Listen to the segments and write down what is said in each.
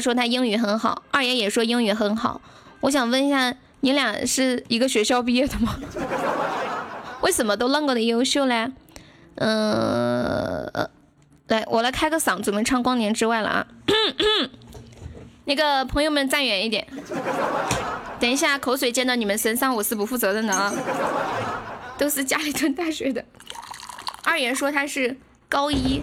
说他英语很好，二爷也说英语很好。我想问一下，你俩是一个学校毕业的吗？为什么都那么的优秀嘞？嗯，来，我来开个嗓，准备唱《光年之外》了啊！那个朋友们站远一点，等一下口水溅到你们身上，我是不负责任的啊！都是家里蹲大学的。二爷说他是高一，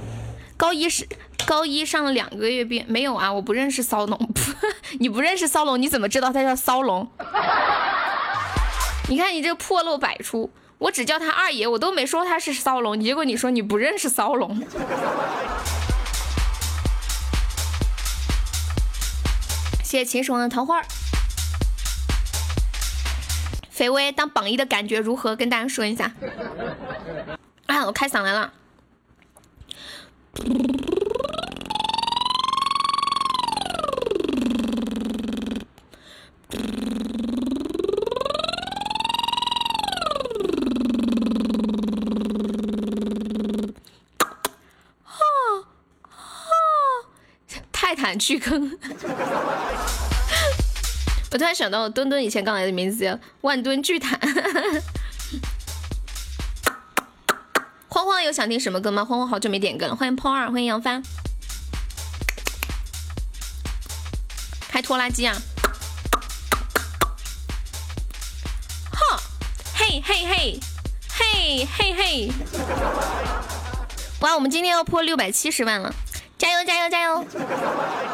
高一是高一上了两个月毕业，没有啊？我不认识骚龙，你不认识骚龙，你怎么知道他叫骚龙？你看你这破漏百出。我只叫他二爷，我都没说他是骚龙，结果你说你不认识骚龙。谢谢秦始皇的桃花。肥威当榜一的感觉如何？跟大家说一下。啊，我开嗓来了。巨坑！我突然想到，墩墩以前刚来的名字叫万吨巨坦。慌慌有想听什么歌吗？慌慌好久没点歌了，欢迎泡二，欢迎杨帆。开拖拉机啊！哈！嘿嘿嘿！嘿嘿嘿！哇，我们今天要破六百七十万了！加油加油加油！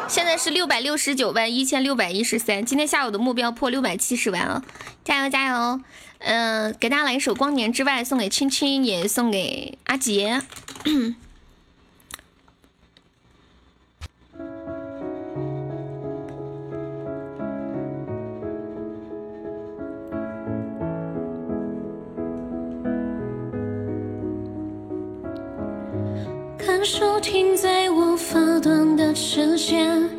现在是六百六十九万一千六百一十三，今天下午的目标破六百七十万了，加油加油！嗯，给大家来一首《光年之外》，送给青青，也送给阿杰。手停在我发端的指尖，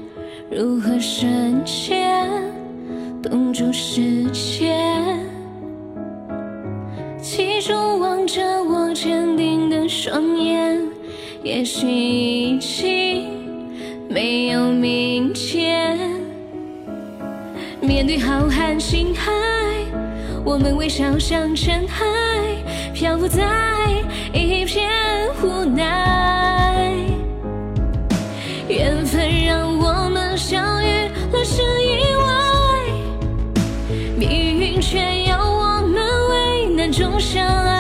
如何深陷，冻住时间？其中望着我坚定的双眼，也许已经没有明天。面对浩瀚星海，我们微笑像尘埃，漂浮在一片无奈。难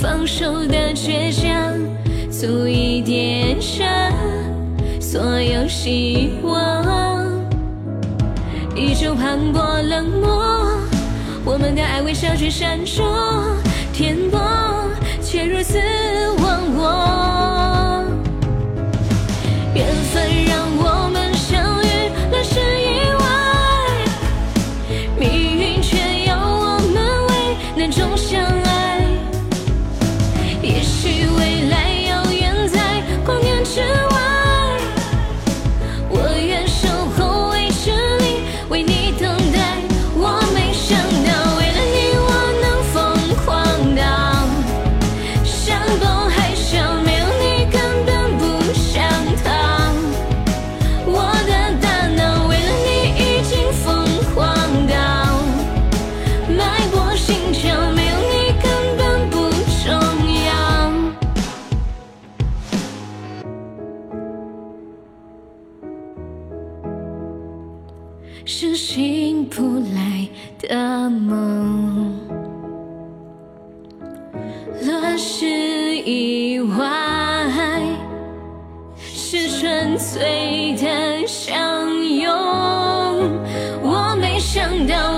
放手的倔强，足以点燃所有希望。依旧磅礴冷漠，我们的爱微小却闪烁，天簸却如此忘我。是醒不来的梦，乱世以外，是纯粹的相拥。我没想到。